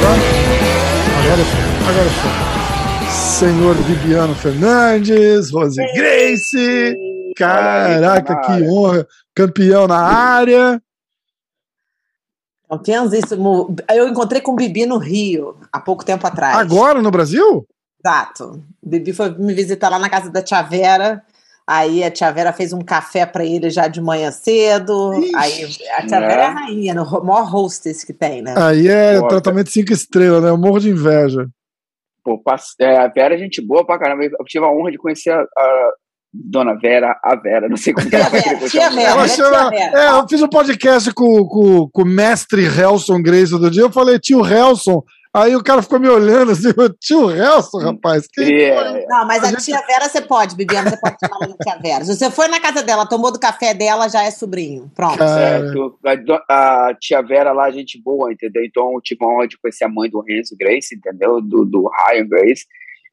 Vai. Agora foi, agora foi. Senhor Viviano Fernandes, Rose Grace. Caraca, que honra. Campeão na área. Campeãozíssimo. Eu encontrei com o Bibi no Rio, há pouco tempo atrás. Agora, no Brasil? Exato. O Bibi foi me visitar lá na casa da Tia Vera. Aí a Tia Vera fez um café para ele já de manhã cedo. Ixi, aí a Tia é. Vera é a rainha, no maior hostess que tem, né? Aí é Pô, tratamento cinco estrelas, né? Eu morro de inveja. Pô, é, a Vera é gente boa pra caramba. Eu tive a honra de conhecer a, a Dona Vera, a Vera, não sei como que ela vai querer Tia Vera, ela chama, É, eu fiz um podcast com, com, com o mestre Helson Grace outro dia. Eu falei, tio Helson, Aí o cara ficou me olhando assim, tio Helson, rapaz. Yeah. Não, mas a, a gente... tia Vera você pode, Bibiana, você pode chamar de tia Vera. Se você foi na casa dela, tomou do café dela, já é sobrinho. Pronto. Certo. A, a, tia Vera lá, gente boa, entendeu? Então eu tive a honra de conhecer a mãe do Renzo Grace, entendeu? Do, do Ryan Grace.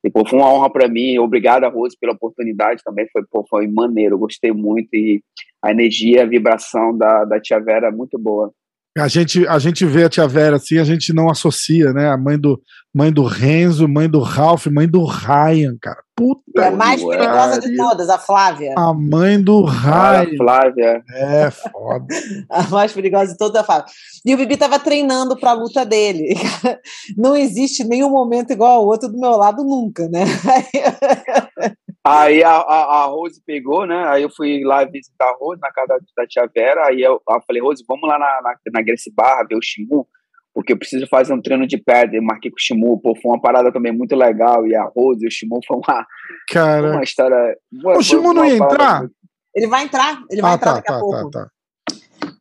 E, pô, foi uma honra para mim. Obrigado, Rose, pela oportunidade também. Foi, pô, foi maneiro, gostei muito. E a energia, a vibração da, da tia Vera é muito boa. A gente, a gente vê a tia Vera assim, a gente não associa, né? A mãe do, mãe do Renzo, mãe do Ralph, mãe do Ryan, cara. Puta é a mais perigosa de todas, a Flávia. A mãe do Ryan. A Flávia. É, foda. a mais perigosa de todas, a Flávia. E o Bibi tava treinando pra luta dele. Não existe nenhum momento igual ao outro do meu lado nunca, né? Aí a, a, a, Rose pegou, né? Aí eu fui lá visitar a Rose na casa da, da tia Vera. Aí eu, eu, falei, Rose, vamos lá na, na, na Grace Barra ver o Shimu, porque eu preciso fazer um treino de pedra. Eu marquei com o Shimu, pô, foi uma parada também muito legal. E a Rose e o Shimu foi uma, Cara... uma história. o Shimu não ia entrar? Ele vai entrar, ele vai ah, entrar tá, daqui tá, a pouco. Tá, tá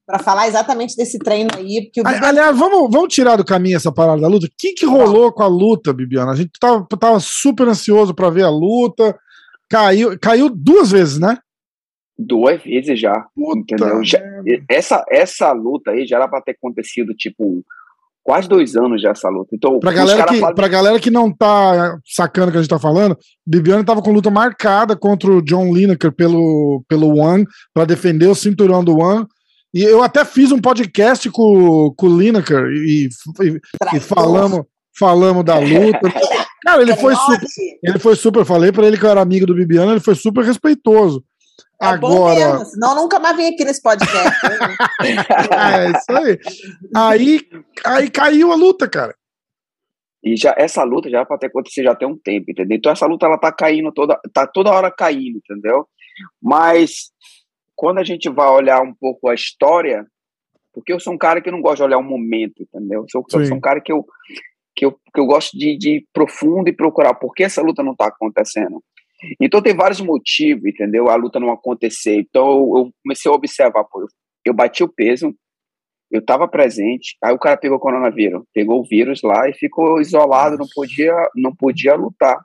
para falar exatamente desse treino aí. Porque o Aliás, vamos, vamos tirar do caminho essa parada da luta. O que, que rolou com a luta, Bibiana? A gente tava, tava super ansioso para ver a luta. Caiu, caiu duas vezes, né? Duas vezes já. Puta entendeu? Já, essa, essa luta aí já era para ter acontecido, tipo, quase dois anos já essa luta. Então, pra galera, que, falam... pra galera que não tá sacando o que a gente tá falando, Bibiane tava com luta marcada contra o John Lineker pelo, pelo One, para defender o cinturão do One. E eu até fiz um podcast com, com o Lineker e, e, e falamos, falamos da luta. Cara, ele foi super. Ele foi super. Falei para ele que eu era amigo do Bibiano, ele foi super respeitoso. É Agora. Mesmo, senão nunca mais vim aqui nesse podcast. É isso aí. Aí, aí caiu a luta, cara. E já essa luta já para ter acontecido já tem um tempo, entendeu? Então essa luta ela tá caindo toda, tá toda hora caindo, entendeu? Mas quando a gente vai olhar um pouco a história, porque eu sou um cara que não gosta de olhar o momento, entendeu? Eu sou, eu sou um cara que eu que eu, que eu gosto de, de ir profundo e procurar por que essa luta não está acontecendo. Então tem vários motivos, entendeu? A luta não acontecer. Então eu comecei a observar, pô, eu bati o peso, eu estava presente, aí o cara pegou o coronavírus, pegou o vírus lá e ficou isolado, não podia, não podia lutar.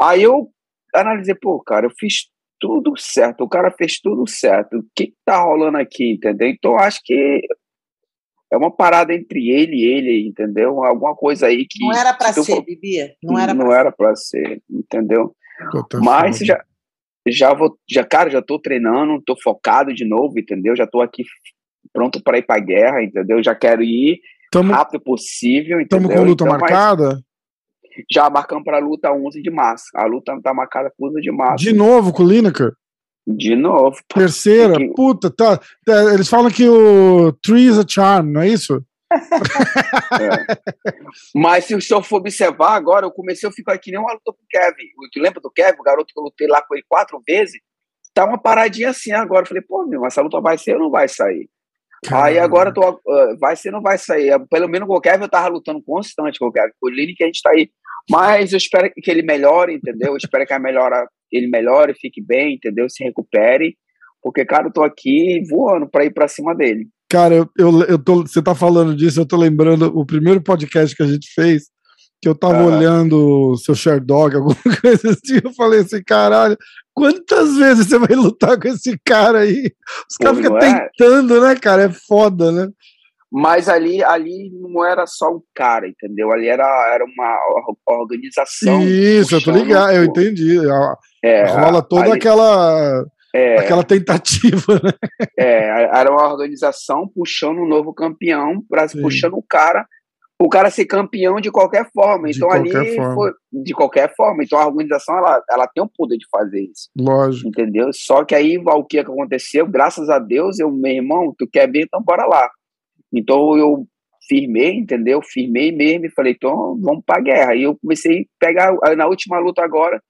Aí eu analisei, pô, cara, eu fiz tudo certo, o cara fez tudo certo, o que, que tá rolando aqui, entendeu? Então acho que é uma parada entre ele e ele, entendeu? Alguma coisa aí que. Não era para ser, for... Bibia. Não era Não era para ser, entendeu? Mas já, já vou, já, cara, já tô treinando, tô focado de novo, entendeu? Já tô aqui pronto para ir para guerra, entendeu? Já quero ir tamo, rápido possível, entendeu? Estamos com luta então, marcada? Já marcamos para a luta 11 de março. A luta tá marcada para 11 de março. De novo com o Lineker? De novo. Terceira, que... puta, tá, tá, Eles falam que o Tree is a Charm, não é isso? é. Mas se o senhor for observar agora, eu comecei a ficar aqui nem uma luta com o Kevin. Tu lembra do Kevin, o garoto que eu lutei lá com ele quatro vezes? Tá uma paradinha assim agora. Eu falei, pô, meu, essa luta vai ser ou não vai sair? Caramba. Aí agora tô, uh, vai ser ou não vai sair? Pelo menos com o Kevin eu tava lutando constante com o Kevin. Com o Lini que a gente tá aí. Mas eu espero que ele melhore, entendeu? Eu espero que a melhora ele melhore, fique bem, entendeu? Se recupere. Porque, cara, eu tô aqui voando para ir para cima dele. Cara, eu, eu, eu tô, você tá falando disso, eu tô lembrando o primeiro podcast que a gente fez, que eu tava olhando o seu Sherdog, alguma coisa assim, eu falei assim, caralho, quantas vezes você vai lutar com esse cara aí? Os caras ficam é? tentando, né, cara? É foda, né? Mas ali, ali não era só um cara, entendeu? Ali era, era uma organização. Isso, eu tô ligado, eu entendi. É, Rola toda aquela, é, aquela tentativa, né? É, era uma organização puxando um novo campeão, pra, puxando o cara, o cara ser campeão de qualquer forma. Então qualquer ali forma. foi de qualquer forma. Então a organização ela, ela tem o poder de fazer isso. Lógico. Entendeu? Só que aí o que aconteceu, graças a Deus, eu, meu irmão, tu quer ver, então bora lá. Então eu firmei, entendeu? Firmei mesmo e falei, então vamos pra guerra. E eu comecei a pegar, na última luta agora,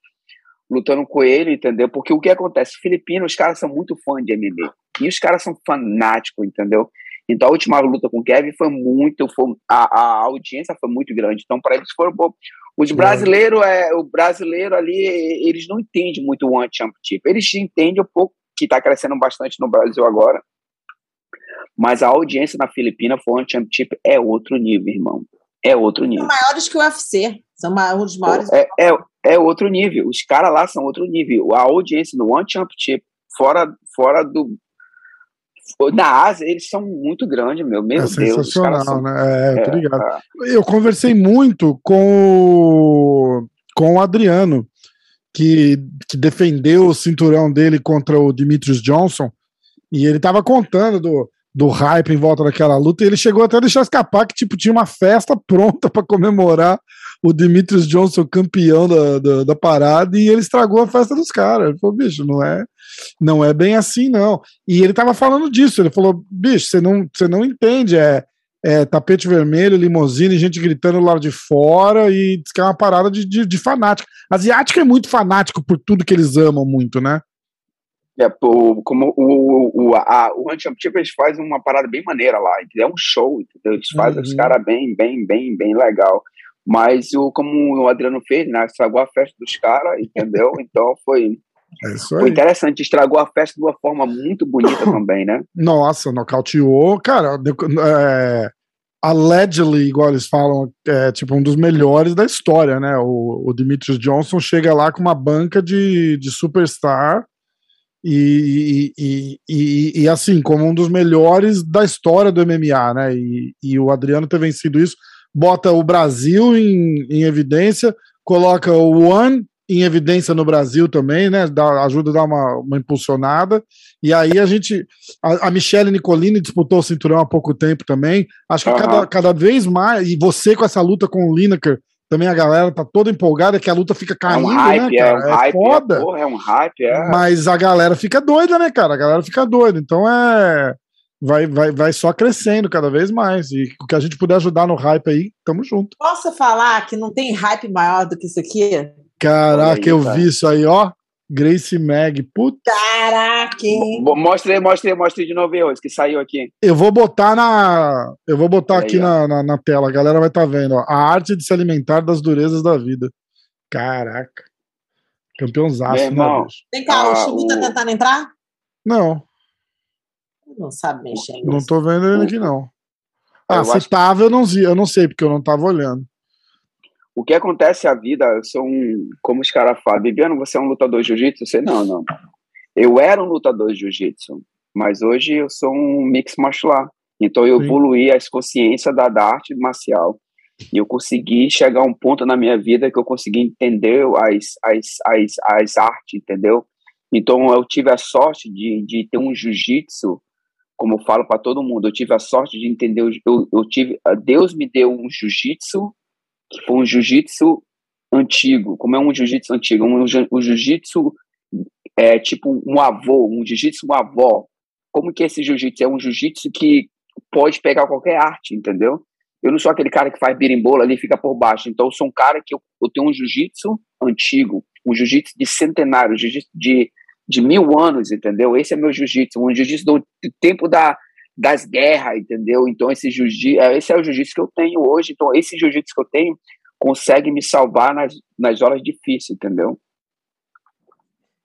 lutando com ele, entendeu? Porque o que acontece? Filipinos, os caras são muito fãs de MMA. E os caras são fanáticos, entendeu? Então a última luta com o Kevin foi muito, foi, a, a audiência foi muito grande. Então para eles foram os brasileiros, é, o brasileiro ali, eles não entendem muito o One Championship. Eles entendem um pouco que está crescendo bastante no Brasil agora, mas a audiência na Filipina foi One Championship é outro nível, irmão. É outro nível. São maiores que o UFC. São um dos maiores. É, é, é outro nível. Os caras lá são outro nível. A audiência no One Championship, fora, fora do. Na Ásia, eles são muito grandes, meu. Meu é Deus. Sensacional, são... né? É, é, ligado. É. Eu conversei muito com, com o Adriano, que, que defendeu o cinturão dele contra o Dimitrios Johnson. E ele tava contando do, do hype em volta daquela luta, e ele chegou até a deixar escapar que tipo, tinha uma festa pronta para comemorar o Demetrius Johnson campeão da, da, da, parada, e ele estragou a festa dos caras. Ele falou, bicho, não é, não é bem assim, não. E ele tava falando disso, ele falou, bicho, você não, você não entende, é, é tapete vermelho, limousine, gente gritando lá de fora, e diz que é uma parada de, de, de fanático. Asiático é muito fanático por tudo que eles amam muito, né? É, o, como o, o, a, o Championship eles fazem uma parada bem maneira lá, é um show, entendeu? Eles fazem uhum. os caras bem, bem, bem, bem legal. Mas o, como o Adriano fez, né? Estragou a festa dos caras, entendeu? Então foi, é foi interessante, estragou a festa de uma forma muito bonita também, né? Nossa, nocauteou, cara, é, allegedly, igual eles falam, é tipo um dos melhores da história, né? O, o Demetrius Johnson chega lá com uma banca de, de superstar e, e, e, e, assim, como um dos melhores da história do MMA, né? E, e o Adriano ter vencido isso, bota o Brasil em, em evidência, coloca o One em evidência no Brasil também, né? Dá, ajuda a dar uma, uma impulsionada. E aí a gente. A, a Michelle Nicolini disputou o cinturão há pouco tempo também. Acho que uhum. cada, cada vez mais. E você com essa luta com o Lineker também a galera tá toda empolgada que a luta fica caindo, é um hype, né, cara? É, um é hype, foda. É, porra, é um hype, é. Mas a galera fica doida, né, cara? A galera fica doida. Então é. Vai, vai, vai só crescendo cada vez mais. E o que a gente puder ajudar no hype aí, tamo junto. Posso falar que não tem hype maior do que isso aqui? Caraca, aí, eu cara. vi isso aí, ó. Grace Mag, puta. Caraca! Mostra aí, mostra aí, mostra aí de novo hoje, que saiu aqui. Eu vou botar na. Eu vou botar aí, aqui na, na, na, tela, a galera vai estar tá vendo, ó. A arte de se alimentar das durezas da vida. Caraca. Campeãozaço, né, Vem cá, ah, o Chico tá tentando entrar? Não. Não sabe mexer. Não tô vendo ele aqui, não. Ah, eu se acho... tava, eu não, eu não sei, porque eu não tava olhando. O que acontece a vida, eu sou um, como os caras falam, Bibiano, você é um lutador de jiu-jitsu? Você, não, não. Eu era um lutador de jiu-jitsu, mas hoje eu sou um mix martial art. Então eu Sim. evoluí a consciência da, da arte marcial. E eu consegui chegar a um ponto na minha vida que eu consegui entender as, as, as, as artes, entendeu? Então eu tive a sorte de, de ter um jiu-jitsu, como eu falo para todo mundo, eu tive a sorte de entender, eu, eu tive, Deus me deu um jiu-jitsu que foi um jiu-jitsu antigo. Como é um jiu-jitsu antigo? Um, um jiu-jitsu é tipo um avô, um jiu-jitsu um avó. Como que esse jiu-jitsu? É um jiu-jitsu que pode pegar qualquer arte, entendeu? Eu não sou aquele cara que faz birimbola ali e fica por baixo. Então, eu sou um cara que eu, eu tenho um jiu-jitsu antigo, um jiu-jitsu de centenário, jiu-jitsu de, de mil anos, entendeu? Esse é meu jiu-jitsu, um jiu-jitsu do tempo da, das guerras, entendeu? Então esse jiu é, esse é o jiu-jitsu que eu tenho hoje. Então esse jiu-jitsu que eu tenho consegue me salvar nas, nas horas difíceis, entendeu?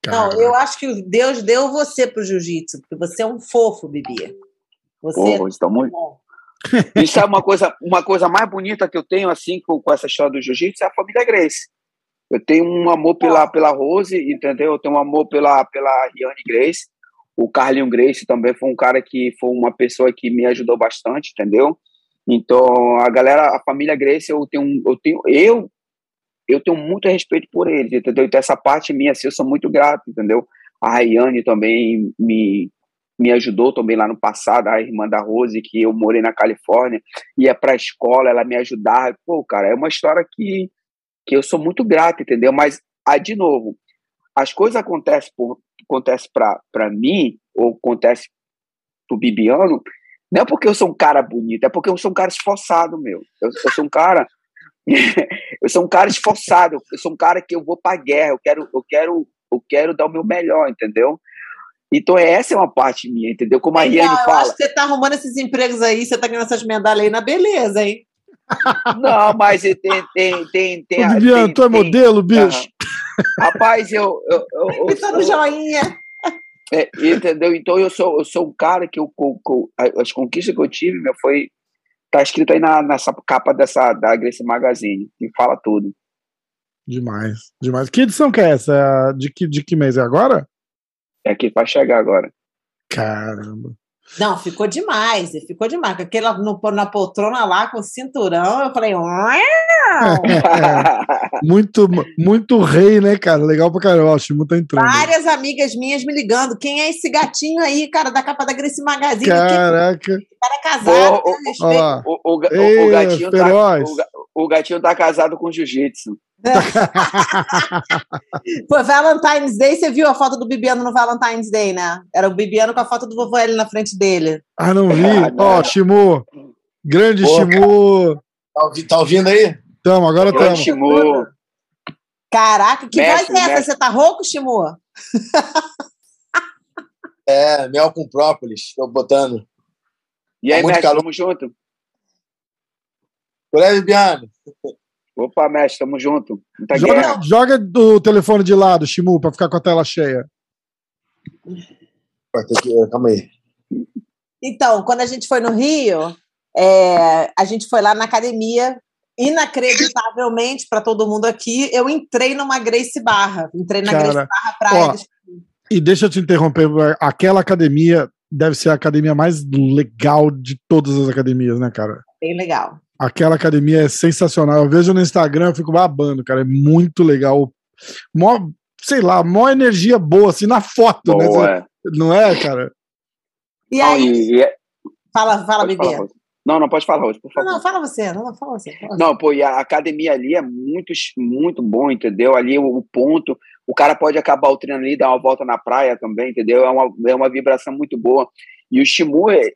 Não, eu acho que Deus deu você pro jiu-jitsu, porque você é um fofo, Bibi. Você Pô, é muito bom. Isso é uma coisa, uma coisa mais bonita que eu tenho assim com, com essa história do jiu-jitsu é a família Grace. Eu tenho um amor pela, pela Rose, entendeu? Eu tenho um amor pela, pela Riane Grace. O Carlinho Grace também foi um cara que foi uma pessoa que me ajudou bastante, entendeu? Então, a galera, a família Grace, eu tenho, eu tenho, eu eu tenho muito respeito por eles, entendeu? Então essa parte minha, assim, eu sou muito grato, entendeu? A Rayane também me, me ajudou também lá no passado, a irmã da Rose, que eu morei na Califórnia, ia para a escola, ela me ajudava. Pô, cara, é uma história que, que eu sou muito grato, entendeu? Mas, aí, de novo, as coisas acontecem por acontece para mim, ou acontece pro Bibiano, não é porque eu sou um cara bonito, é porque eu sou um cara esforçado, meu. Eu, eu sou um cara. eu sou um cara esforçado, eu sou um cara que eu vou pra guerra, eu quero, eu quero, eu quero dar o meu melhor, entendeu? Então, essa é uma parte minha, entendeu? Como a Iane eu fala. acho que você tá arrumando esses empregos aí, você tá ganhando essas medalhas aí na beleza, hein? Não, mas tem. tem, tem, tem, Bibiano, tu é tem- modelo, bicho? Rapaz, eu. eu, eu, eu tá no sou- joinha. É, entendeu? Então eu sou, eu sou um cara que eu, as conquistas que eu tive, meu, foi. Tá escrito aí na, nessa capa dessa, da Grace Magazine, que fala tudo. Demais, demais. Que edição que é essa? De que, de que mês? É agora? É aqui para chegar agora. Caramba. Não, ficou demais, ficou demais. Com aquele no, na poltrona lá, com o cinturão, eu falei, "Uau!" Muito, muito rei, né, cara? Legal pra caramba. O Shimu tá entrando. várias amigas minhas me ligando. Quem é esse gatinho aí, cara, da capa da Grace Magazine? Que Caraca. cara é casado, o, o, ga- o- Ei, o gatinho tá, feroz. O, ga- o gatinho tá casado com jiu-jitsu. Pô, Valentine's Day, você viu a foto do Bibiano no Valentine's Day, né? Era o Bibiano com a foto do vovô L na frente dele. Ah, não vi? Ah. Ó, Shimu. Grande Pô, Shimu. Tá, ouvi- tá ouvindo aí? Tamo, agora Grande tamo. Shimu. Caraca, que Mestre, voz é essa? mestre. Você tá rouco, Shimu? É, mel com própolis, tô botando. E aí, Tá muito mestre, calor. tamo junto? É, Bibiano? Opa, mestre, tamo junto. Muita Joga, guerra. joga do telefone de lado, Shimu, pra ficar com a tela cheia. Calma aí. Então, quando a gente foi no Rio, é, a gente foi lá na academia. Inacreditavelmente, para todo mundo aqui, eu entrei numa Grace Barra. Entrei na Cara, Grace Barra Praia. ó, E deixa eu te interromper. Aquela academia deve ser a academia mais legal de todas as academias, né, cara? Bem legal. Aquela academia é sensacional. Eu vejo no Instagram, eu fico babando, cara. É muito legal. Mó, sei lá, mó energia boa, assim, na foto, né? Boa, é. Não é, cara? E Não, aí, e- e- fala, fala, pode Bebê. falar. Não, não, pode falar, Rose, por Não, favor. não, fala você. Não, não, fala você. fala você. Não, pô, e a academia ali é muito, muito bom, entendeu? Ali o, o ponto, o cara pode acabar o treino ali, dar uma volta na praia também, entendeu? É uma, é uma vibração muito boa. E o Shimu, é-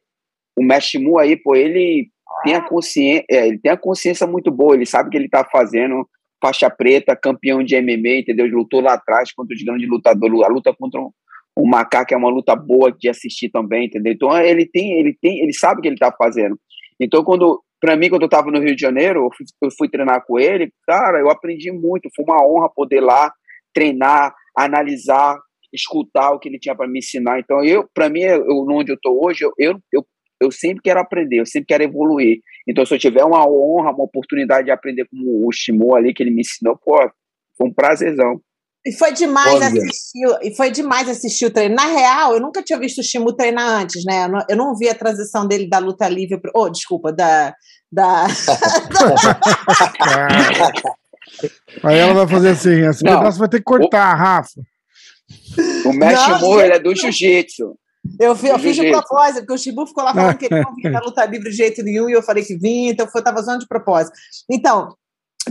o mestre Shimu aí, pô, ele tem a consciência, ele tem a consciência muito boa, ele sabe o que ele tá fazendo, faixa preta, campeão de MMA, entendeu? Ele lutou lá atrás contra os grandes lutadores, a luta contra o, o macaco é uma luta boa de assistir também, entendeu? Então ele tem, ele tem, ele sabe o que ele tá fazendo. Então quando para mim, quando eu estava no Rio de Janeiro, eu fui, eu fui treinar com ele, cara, eu aprendi muito. Foi uma honra poder lá treinar, analisar, escutar o que ele tinha para me ensinar. Então, eu, para mim, eu, onde eu estou hoje, eu, eu, eu, sempre quero aprender, eu sempre quero evoluir. Então, se eu tiver uma honra, uma oportunidade de aprender como o Shimon ali, que ele me ensinou, pô, foi um prazerzão. E foi demais Olha. assistir, e foi demais assistir o treino. Na real, eu nunca tinha visto o Shimu treinar antes, né? Eu não, eu não vi a transição dele da luta livre, pro, oh, desculpa, da, da. Aí ela vai fazer assim: esse Não. pedaço vai ter que cortar, Rafa. O mestre Shimon, ele é do jiu-jitsu. Eu, eu fiz de propósito, porque o Shibu ficou lá falando que ele não vinha na luta livre de jeito nenhum, e eu falei que vinha, então eu tava usando de propósito. Então,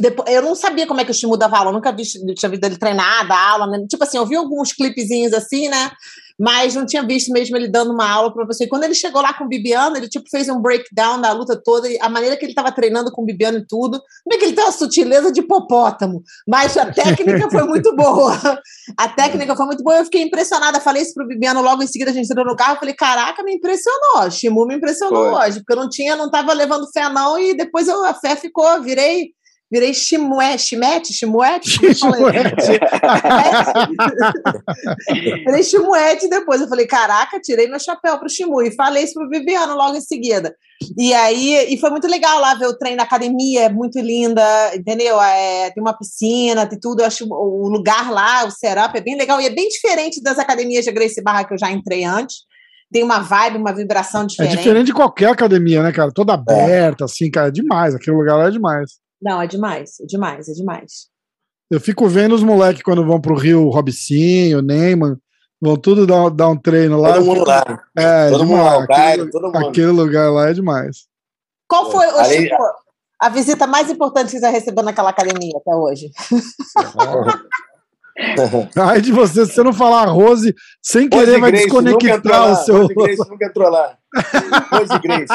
depois, eu não sabia como é que o Shimu dava aula, eu nunca vi, tinha visto ele treinar, dar aula, né? tipo assim, eu vi alguns clipezinhos assim, né? Mas não tinha visto mesmo ele dando uma aula para você. E quando ele chegou lá com o Bibiano, ele tipo fez um breakdown da luta toda, e a maneira que ele estava treinando com o Bibiano e tudo. Não é que ele tem uma sutileza de hipopótamo, mas a técnica foi muito boa. A técnica foi muito boa, eu fiquei impressionada. Falei isso pro Bibiano logo em seguida, a gente entrou no carro, eu falei, caraca, me impressionou. Shimu me impressionou Foi. hoje, porque eu não tinha, não tava levando fé não, e depois eu, a fé ficou, virei, virei chimué, chimete, chimuete? Eu falei? Falei Chimuete depois. Eu falei, caraca, tirei meu chapéu pro Chimu. E falei isso pro Viviano logo em seguida. E aí, e foi muito legal lá ver o treino na academia, é muito linda, entendeu? É, tem uma piscina, tem tudo. Eu acho o lugar lá, o setup é bem legal. E é bem diferente das academias de Grace Barra que eu já entrei antes. Tem uma vibe, uma vibração É diferente. diferente de qualquer academia, né, cara? Toda aberta, assim, cara. É demais. Aquele lugar lá é demais. Não, é demais, é demais, é demais. Eu fico vendo os moleques quando vão pro Rio, o Robicinho, o Neyman, vão tudo dar, dar um treino lá. Todo mundo lá. É, Todo mundo lá, aquele, Caio, todo mundo. aquele lugar lá é demais. Qual foi, ô, Chico, a visita mais importante que você já recebeu naquela academia até hoje? Ai de você, se você não falar Rose, sem querer Rose vai desconectar o seu. Rose Grace nunca entrou lá. Rose Grace.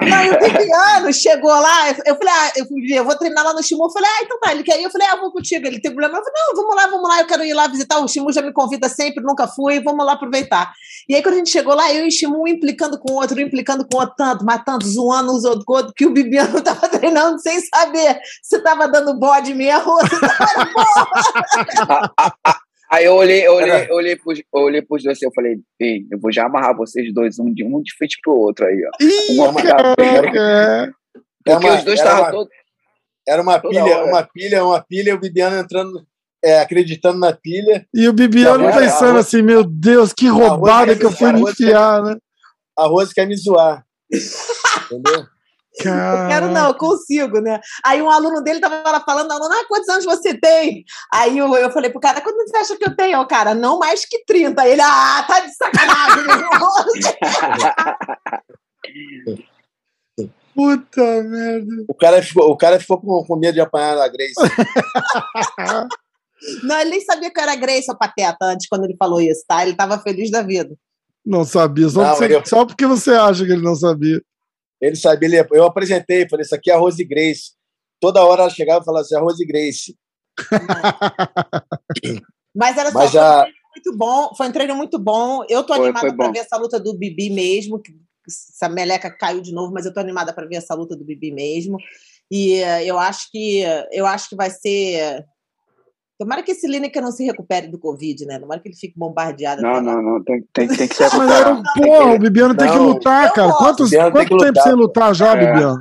Não, e o Viviano chegou lá, eu falei, ah, eu, eu vou treinar lá no Shimu. Eu falei, ah, então tá, ele quer ir. Eu falei, ah, vou contigo. Ele tem problema. Eu falei, não, vamos lá, vamos lá, eu quero ir lá visitar. O Shimu já me convida sempre, nunca fui, vamos lá aproveitar. E aí, quando a gente chegou lá, eu e o Shimu um implicando com o outro, um implicando com o outro, tanto, mas tanto, zoando os outros, outro, que o Bibiano tava treinando sem saber se tava dando bode mesmo ou se tava. Aí eu olhei, eu olhei, eu olhei, pros, eu olhei pros dois assim, eu falei, bem, eu vou já amarrar vocês dois, um de um de frente pro outro aí, ó. Ih, Uma bem, é. Porque Era os dois estavam uma- todos. Era uma pilha, hora. uma pilha, uma pilha, o Bibiano entrando, é, acreditando na pilha. E o Bibiano pensando assim, meu Deus, que roubada que eu fui me enfiar, né? A Rose quer me zoar. Entendeu? Eu quero não, eu consigo, né? Aí um aluno dele tava lá falando, aluno, ah, quantos anos você tem? Aí eu, eu falei pro cara, quantos você acha que eu tenho? O cara, não mais que 30. Aí ele, ah, tá de sacanagem. Puta merda. O cara ficou, o cara ficou com, com medo de apanhar a Grace. não, ele nem sabia que eu era Grace, ou Pateta, antes, quando ele falou isso, tá? Ele tava feliz da vida. Não sabia, só, Não, porque, ele- só porque você acha que ele não sabia. Ele sabia, ele, eu apresentei, falei, isso aqui é a Rose Grace. Toda hora ela chegava e falava assim, é a Rose Grace. Mas era só, Mas foi a, muito bom, foi um treino muito bom. Eu tô Foi, animada bom. ver essa luta do Bibi mesmo. que Essa meleca caiu de novo, mas eu tô animada pra ver essa luta do Bibi mesmo. E eh, eu acho que eu acho que vai ser. Tomara que esse Lineker não se recupere do Covid, né? Tomara que ele fique bombardeado. Não, não, não, tem, tem, tem que ser Mas era um porra, o Bibiano tem que lutar, cara. Quantos, quanto tempo sem pô. lutar já, É. Bibiano?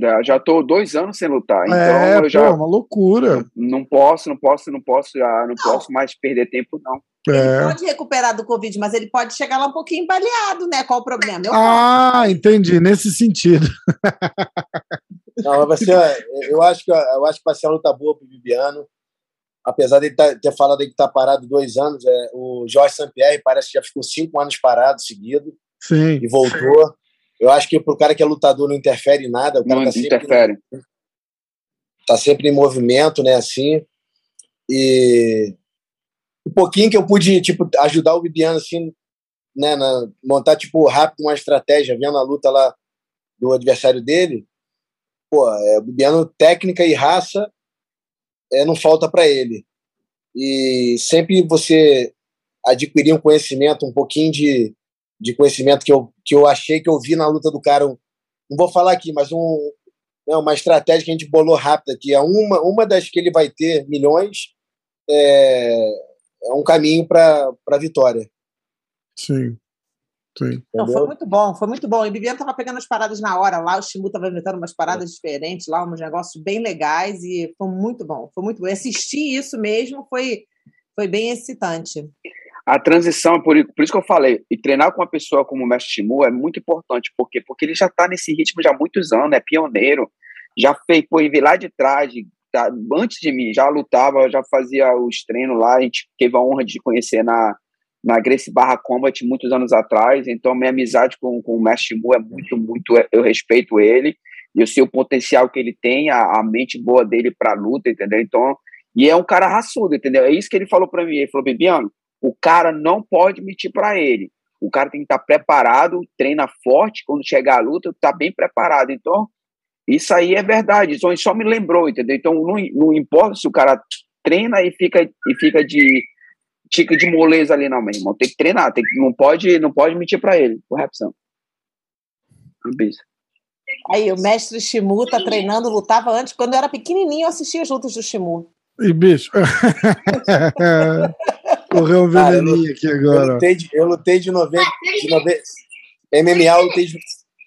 Já, já tô dois anos sem lutar, então É, eu pô, já uma loucura. não posso, não posso, não posso, já não Não. posso mais perder tempo, não. Ele É. pode recuperar do Covid, mas ele pode chegar lá um pouquinho baleado, né? Qual o problema? Eu Ah, entendi, nesse sentido. não, vai ser, eu, acho que, eu acho que vai ser uma luta boa pro Bibiano. Apesar de ele tá- ter falado aí que tá parado dois anos, é, o Jorge Sampierre parece que já ficou cinco anos parado seguido Sim. e voltou. Eu acho que pro cara que é lutador não interfere em nada, o cara Não tá sempre, interfere. tá sempre em movimento, né, assim. E um pouquinho que eu pude, tipo, ajudar o Bibiano, assim, né, na, montar, tipo, rápido uma estratégia, vendo a luta lá do adversário dele, pô, é, o Bibiano, técnica e raça, é, não falta para ele. E sempre você adquirir um conhecimento, um pouquinho de, de conhecimento que eu, que eu achei que eu vi na luta do cara, não vou falar aqui, mas um, né, uma estratégia que a gente bolou rápida aqui. É uma, uma das que ele vai ter milhões é, é um caminho para a vitória. Sim. Não, foi muito bom, foi muito bom. E o Bibiano tava pegando as paradas na hora lá, o Shimu tava inventando umas paradas diferentes lá, uns negócios bem legais e foi muito bom, foi muito bom. E assistir isso mesmo foi, foi bem excitante. A transição, por, por isso que eu falei, e treinar com uma pessoa como o Mestre Shimu é muito importante, porque porque ele já está nesse ritmo já há muitos anos, é pioneiro, já fez, pô, e veio lá de trás, tá, antes de mim, já lutava, já fazia os treinos lá, a gente teve a honra de conhecer na, na Grace Barra Combat muitos anos atrás, então minha amizade com, com o Mestre Shimu é muito, muito, eu respeito ele, e eu sei o potencial que ele tem, a, a mente boa dele para luta, entendeu? Então, e é um cara raçudo, entendeu? É isso que ele falou para mim, ele falou, Bibiano, o cara não pode mentir para ele. O cara tem que estar preparado, treina forte, quando chegar a luta, tá bem preparado. Então, isso aí é verdade. Só, só me lembrou, entendeu? Então, não, não importa se o cara treina e fica, e fica de tica de moleza ali, não, meu irmão. Tem que treinar, tem que, não, pode, não pode mentir para ele. Correção. Ambisa. Aí, o mestre Shimu tá treinando, lutava antes. Quando eu era pequenininho, eu assistia as lutas do Shimu. E bicho. Correu um eu veneninho aqui Eu agora. lutei de, eu lutei de 90. De 90 MMA, eu lutei de.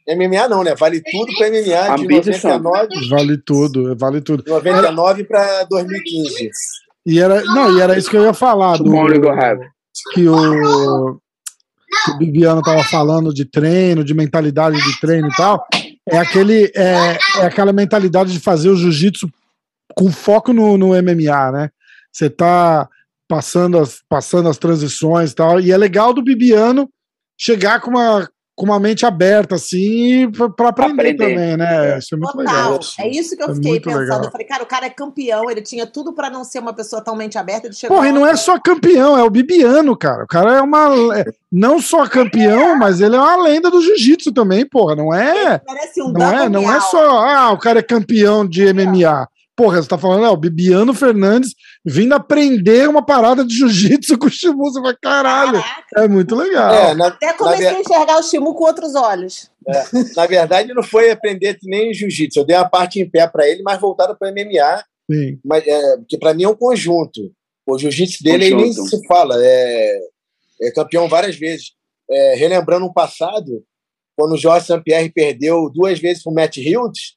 MMA não, né? Vale tudo para MMA de Ambition. 99, Vale tudo, vale tudo. 99 para 2015. E era, não, e era isso que eu ia falar. Do, que o, que o Bibiano tava falando de treino, de mentalidade de treino e tal, é aquele é, é aquela mentalidade de fazer o jiu-jitsu com foco no, no MMA, né? Você tá passando as, passando as transições e tal. E é legal do Bibiano chegar com uma, com uma mente aberta, assim, para aprender, aprender, também, né? É. Isso é muito Total. legal. É isso que eu é fiquei pensando. Legal. Eu falei, cara, o cara é campeão, ele tinha tudo para não ser uma pessoa tão mente aberta. Ele chegou Porra, e não é só campeão, é o Bibiano, cara. O cara é uma. É, não só campeão, é. mas ele é uma lenda do jiu-jitsu também, porra. Não é. parece um não é, não é só. Ah, o cara é campeão de MMA. Porra, você tá falando, é, o Bibiano Fernandes vindo aprender uma parada de jiu-jitsu com o Shimu. Você vai, caralho, é muito legal. É, na, Até comecei a enxergar o Shimu com outros olhos. É, na verdade, não foi aprender nem jiu-jitsu. Eu dei uma parte em pé para ele, mas voltada para MMA. Sim. Mas, é, porque para mim é um conjunto. O jiu-jitsu dele aí nem se fala. É, é campeão várias vezes. É, relembrando um passado, quando o Jorge St-Pierre perdeu duas vezes para o Matt Hildes,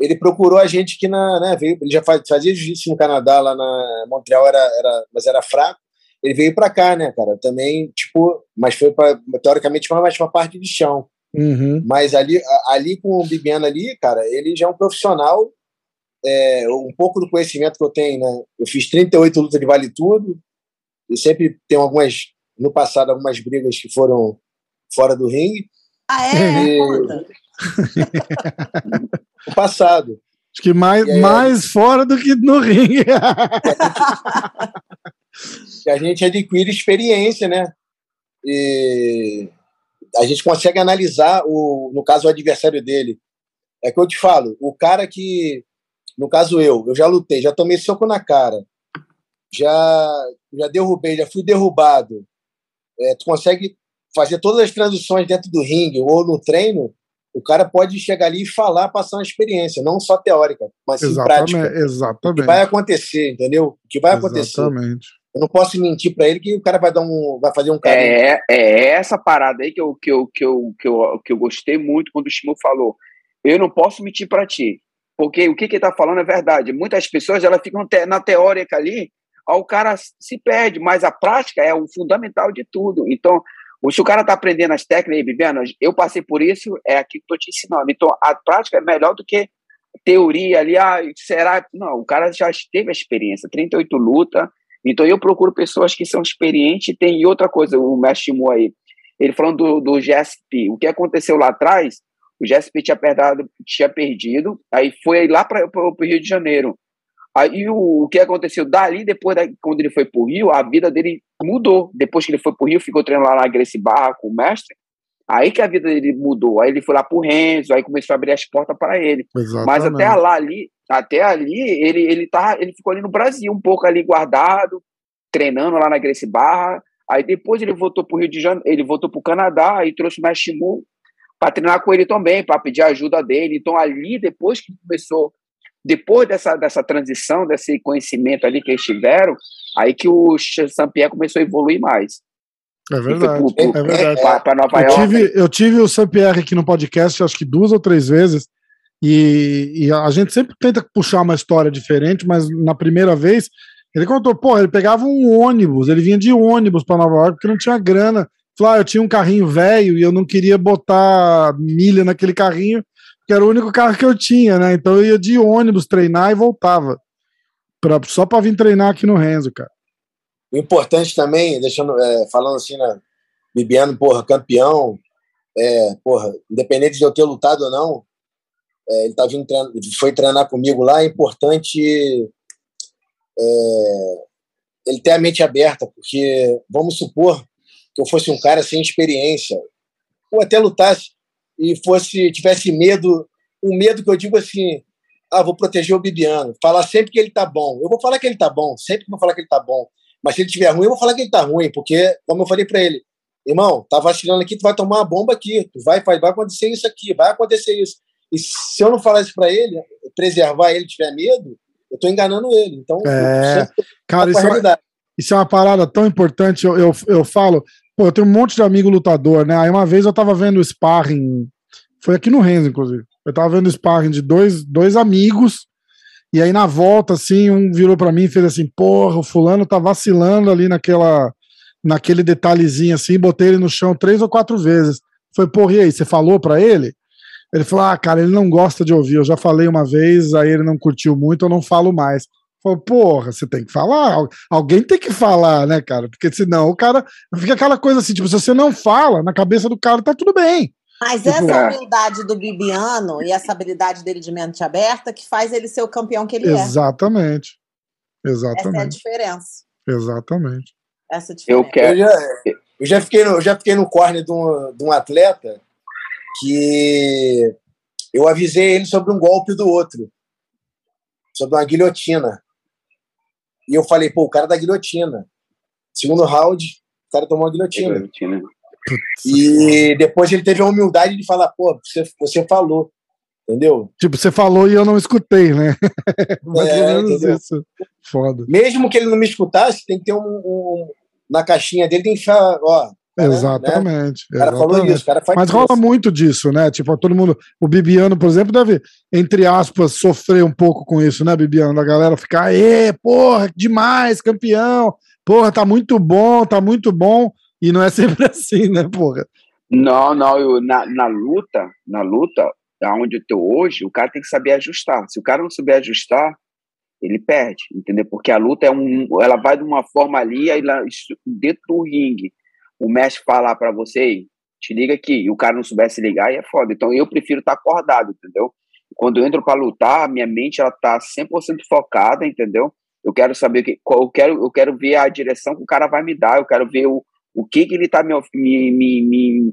ele procurou a gente que na, né, veio, ele já fazia jiu-jitsu no Canadá, lá na Montreal, era, era, mas era fraco. Ele veio para cá, né, cara? Também, tipo, mas foi para teoricamente mais para parte de chão. Uhum. Mas ali, ali com o Bibiano ali, cara, ele já é um profissional. É, um pouco do conhecimento que eu tenho, né? Eu fiz 38 lutas de vale tudo e sempre tenho algumas no passado algumas brigas que foram fora do ringue. Ah, é? E, o passado. Acho que mais, aí, mais fora do que no ringue. que a gente adquire experiência, né? E a gente consegue analisar, o, no caso, o adversário dele. É que eu te falo, o cara que, no caso eu, eu já lutei, já tomei soco na cara, já, já derrubei, já fui derrubado. É, tu consegue fazer todas as transições dentro do ringue ou no treino, o cara pode chegar ali e falar, passar uma experiência, não só teórica, mas sim prática. Exatamente. O que vai acontecer, entendeu? O que vai acontecer. Exatamente. Eu não posso mentir para ele que o cara vai dar um, vai fazer um carinho. É, é essa parada aí que eu, que eu, que eu, que eu, que eu gostei muito quando o Shimo falou. Eu não posso mentir para ti, porque o que, que ele tá falando é verdade. Muitas pessoas elas ficam te, na teórica ali, o cara se perde, mas a prática é o fundamental de tudo. Então, se o cara está aprendendo as técnicas, Bibiano, eu passei por isso, é aqui que estou te ensinando. Então, a prática é melhor do que teoria ali, ah, será? Não, o cara já teve a experiência, 38 luta. Então, eu procuro pessoas que são experientes e tem outra coisa, o mestre Mo aí, ele falando do, GSP, o que aconteceu lá atrás, o GSP tinha, perdido, tinha perdido, aí foi lá para o Rio de Janeiro. Aí o, o que aconteceu dali, depois da, quando ele foi pro Rio, a vida dele mudou. Depois que ele foi pro Rio, ficou treinando lá na Gracie Barra com o mestre. Aí que a vida dele mudou. Aí ele foi lá pro Renzo, aí começou a abrir as portas para ele. Exatamente. Mas até lá ali, até ali, ele ele tá, ele ficou ali no Brasil, um pouco ali guardado, treinando lá na Gracie Barra. Aí depois ele voltou pro Rio de Janeiro, ele voltou pro Canadá e trouxe o mestre para treinar com ele também, para pedir ajuda dele. Então ali depois que começou depois dessa, dessa transição, desse conhecimento ali que eles tiveram, aí que o Saint-Pierre começou a evoluir mais. É verdade. Pro, pro, é verdade. Pra, pra Nova eu, York. Tive, eu tive o Saint-Pierre aqui no podcast, acho que duas ou três vezes, e, e, a gente sempre tenta puxar uma história diferente, mas na primeira vez ele contou, pô, ele pegava um ônibus, ele vinha de ônibus para Nova York porque não tinha grana. Falou, ah, eu tinha um carrinho velho e eu não queria botar milha naquele carrinho, que era o único carro que eu tinha, né? Então eu ia de ônibus treinar e voltava. Pra, só para vir treinar aqui no Renzo, cara. O importante também, deixando, é, falando assim, né? Bibiano, porra, campeão, é, porra, independente de eu ter lutado ou não, é, ele tá vindo treinar, foi treinar comigo lá, é importante é, ele ter a mente aberta, porque vamos supor que eu fosse um cara sem experiência, ou até lutasse, e fosse tivesse medo, um medo que eu digo assim, ah, vou proteger o Bibiano, falar sempre que ele tá bom. Eu vou falar que ele tá bom, sempre vou falar que ele tá bom. Mas se ele tiver ruim, eu vou falar que ele tá ruim, porque como eu falei para ele, irmão, tá vacilando aqui, tu vai tomar uma bomba aqui, tu vai, vai, vai acontecer isso aqui, vai acontecer isso. E se eu não falar isso para ele, preservar ele, tiver medo, eu tô enganando ele. Então, é, cara, isso é, isso é uma parada tão importante. Eu, eu, eu falo, Pô, eu tenho um monte de amigo lutador, né? Aí uma vez eu tava vendo o sparring, foi aqui no Renzo, inclusive. Eu tava vendo o sparring de dois, dois amigos, e aí na volta, assim, um virou para mim e fez assim: porra, o fulano tá vacilando ali naquela, naquele detalhezinho assim, botei ele no chão três ou quatro vezes. Foi, porra, e aí, você falou para ele? Ele falou: Ah, cara, ele não gosta de ouvir. Eu já falei uma vez, aí ele não curtiu muito, eu não falo mais. Falou, porra, você tem que falar. Alguém tem que falar, né, cara? Porque senão o cara fica aquela coisa assim, tipo, se você não fala, na cabeça do cara tá tudo bem. Mas tipo, essa humildade do Bibiano e essa habilidade dele de mente aberta que faz ele ser o campeão que ele Exatamente. é. Exatamente. Essa é a diferença. Exatamente. Essa é diferença. Eu, quero... eu, já, eu já fiquei no, eu já fiquei no corner de um, de um atleta que eu avisei ele sobre um golpe do outro, sobre uma guilhotina. E eu falei, pô, o cara da guilhotina. Segundo round, o cara tomou uma guilhotina. guilhotina. E depois ele teve a humildade de falar, pô, você, você falou. Entendeu? Tipo, você falou e eu não escutei, né? Mais é, ou menos isso. Foda. Mesmo que ele não me escutasse, tem que ter um, um na caixinha dele, tem que falar, ó, Exatamente. Né? O cara exatamente. falou isso, cara faz Mas isso. rola muito disso, né? Tipo, todo mundo. O Bibiano, por exemplo, deve, entre aspas, sofrer um pouco com isso, né, Bibiano? Da galera ficar, aê, porra, demais, campeão. Porra, tá muito bom, tá muito bom. E não é sempre assim, né, porra? Não, não, eu, na, na luta, na luta, aonde eu tô hoje, o cara tem que saber ajustar. Se o cara não souber ajustar, ele perde, entendeu? Porque a luta é um, ela vai de uma forma ali, aí lá, dentro do ringue, o mestre falar para você, te liga aqui, e o cara não soubesse ligar, aí é foda. Então eu prefiro estar tá acordado, entendeu? Quando eu entro para lutar, minha mente ela tá 100% focada, entendeu? Eu quero saber que eu quero eu quero ver a direção que o cara vai me dar, eu quero ver o, o que que ele tá me, me, me, me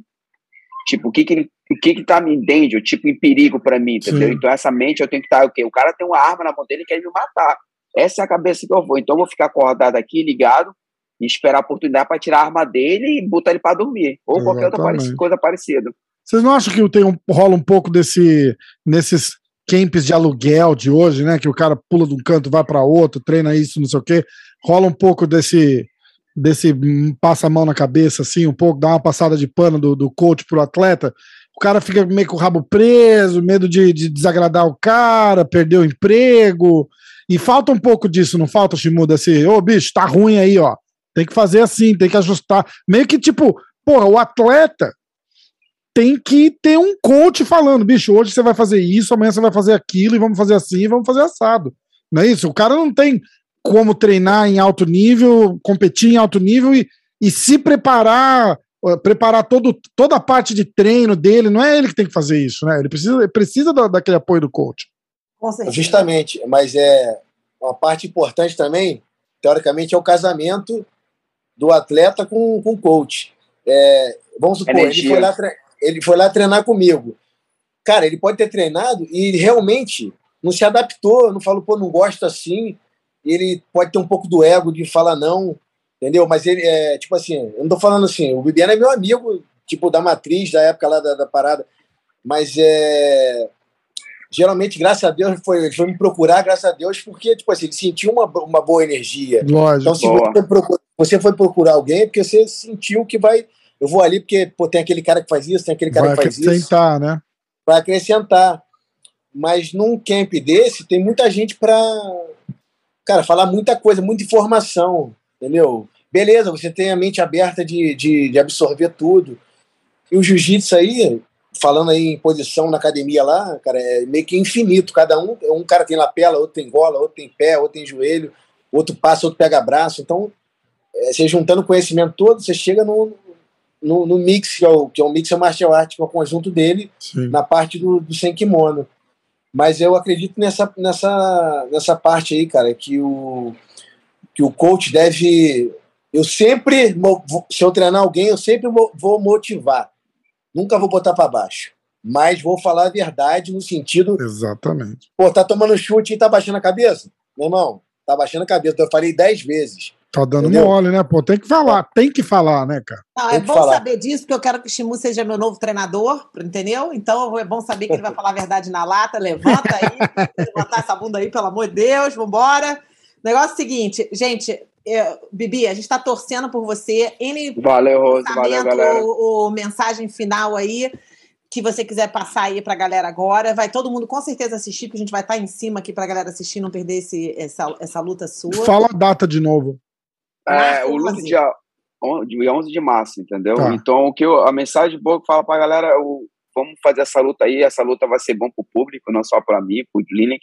tipo, o que que ele o que que tá me entende, tipo em perigo para mim, entendeu? Sim. Então essa mente eu tenho que estar tá, o quê? O cara tem uma arma na mão dele e quer me matar. Essa é a cabeça que eu vou. Então eu vou ficar acordado aqui, ligado, e esperar a oportunidade para tirar a arma dele e botar ele para dormir. Ou Exatamente. qualquer outra coisa parecida. Vocês não acham que tem um, rola um pouco desse nesses camps de aluguel de hoje, né? Que o cara pula de um canto, vai para outro, treina isso, não sei o quê. Rola um pouco desse desse hum, passa a mão na cabeça, assim, um pouco, dá uma passada de pano do, do coach pro atleta. O cara fica meio com o rabo preso, medo de, de desagradar o cara, perder o emprego. E falta um pouco disso, não falta, Shimuda? Assim, ô bicho, tá ruim aí, ó. Tem que fazer assim, tem que ajustar. Meio que tipo, porra, o atleta tem que ter um coach falando, bicho, hoje você vai fazer isso, amanhã você vai fazer aquilo, e vamos fazer assim, e vamos fazer assado. Não é isso? O cara não tem como treinar em alto nível, competir em alto nível e, e se preparar, preparar todo, toda a parte de treino dele. Não é ele que tem que fazer isso, né? Ele precisa, ele precisa da, daquele apoio do coach. Justamente, mas é uma parte importante também, teoricamente, é o casamento do atleta com, com o coach. É, vamos supor, ele foi, lá, ele foi lá treinar comigo. Cara, ele pode ter treinado e realmente não se adaptou, não falou, pô, não gosto assim. Ele pode ter um pouco do ego de falar não, entendeu? Mas ele é, tipo assim, eu não tô falando assim, o Bibiano é meu amigo, tipo, da matriz, da época lá da, da parada. Mas é geralmente, graças a Deus, foi, ele foi me procurar, graças a Deus, porque, tipo assim, ele sentiu uma, uma boa energia. Lógico. Então, se você, procura, você foi procurar alguém, é porque você sentiu que vai. Eu vou ali porque pô, tem aquele cara que faz isso, tem aquele cara vai que faz isso. Vai acrescentar, né? Vai acrescentar. Mas num camp desse, tem muita gente para cara, falar muita coisa, muita informação, entendeu? Beleza, você tem a mente aberta de, de, de absorver tudo. E o jiu-jitsu aí, falando aí em posição na academia lá, cara, é meio que infinito. Cada um, um cara tem lapela, outro tem gola, outro tem pé, outro tem joelho, outro passa, outro pega braço. Então, é, você juntando o conhecimento todo, você chega no, no, no mix, que é, o, que é o mix martial art, que é o conjunto dele, Sim. na parte do, do sem kimono. Mas eu acredito nessa, nessa, nessa parte aí, cara, que o, que o coach deve. Eu sempre, se eu treinar alguém, eu sempre vou motivar nunca vou botar para baixo. Mas vou falar a verdade no sentido. Exatamente. Pô, tá tomando chute e tá baixando a cabeça? Meu irmão, tá baixando a cabeça. Eu falei dez vezes. Tá dando Entendeu? mole, né? Pô, tem que falar, tem que falar, né, cara? Não, é bom falar. saber disso, porque eu quero que o Shimu seja meu novo treinador, entendeu? Então é bom saber que ele vai falar a verdade na lata. Levanta aí, levantar essa bunda aí, pelo amor de Deus, vambora. O negócio é o seguinte, gente, é, Bibi, a gente está torcendo por você. N valeu, Rose, valeu, galera. O, o, mensagem final aí que você quiser passar aí para a galera agora. Vai todo mundo com certeza assistir, porque a gente vai estar tá em cima aqui para a galera assistir, não perder esse, essa, essa luta sua. Fala a data de novo. É, o luto dia, dia 11 de março, entendeu? Tá. Então, o que eu, a mensagem boa que fala para a galera, o, vamos fazer essa luta aí. Essa luta vai ser bom pro público, não só para mim, pro Link,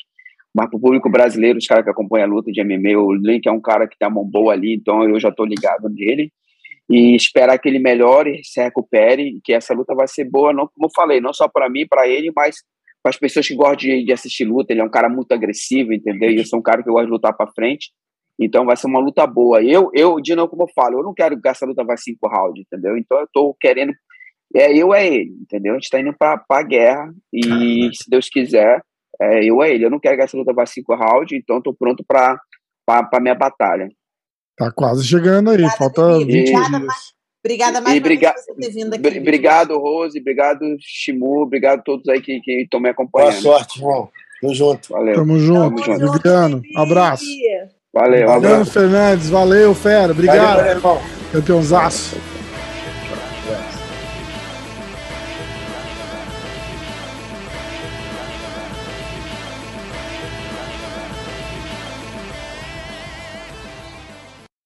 mas pro público brasileiro, os caras que acompanham a luta de MMA. O Link é um cara que tem a mão boa ali, então eu já tô ligado nele. E esperar que ele melhore, se recupere, que essa luta vai ser boa, não como eu falei, não só para mim, para ele, mas para as pessoas que gostam de, de, assistir luta. Ele é um cara muito agressivo, entendeu? E eu sou um cara que gosta de lutar para frente. Então vai ser uma luta boa. Eu, eu, de novo, como eu falo, eu não quero que essa luta vá cinco rounds, entendeu? Então eu tô querendo. É eu, é ele, entendeu? A gente tá indo pra, pra guerra e, se Deus quiser, é eu, é ele. Eu não quero que essa luta vá cinco rounds, então tô pronto pra, pra, pra minha batalha. Tá quase chegando aí, Obrigada, falta 20 Obrigada, dias. Obrigada mais por ter vindo aqui. Obrigado, Rose, obrigado, Shimu, obrigado a todos aí que estão me acompanhando. Boa sorte, irmão. Tamo junto. Valeu. Tamo junto. Tamo junto. Viviano, abraço. Valeu, Valeu, Fernandes. Valeu, fera. Obrigado. Valeu, irmão. Campeãozaço.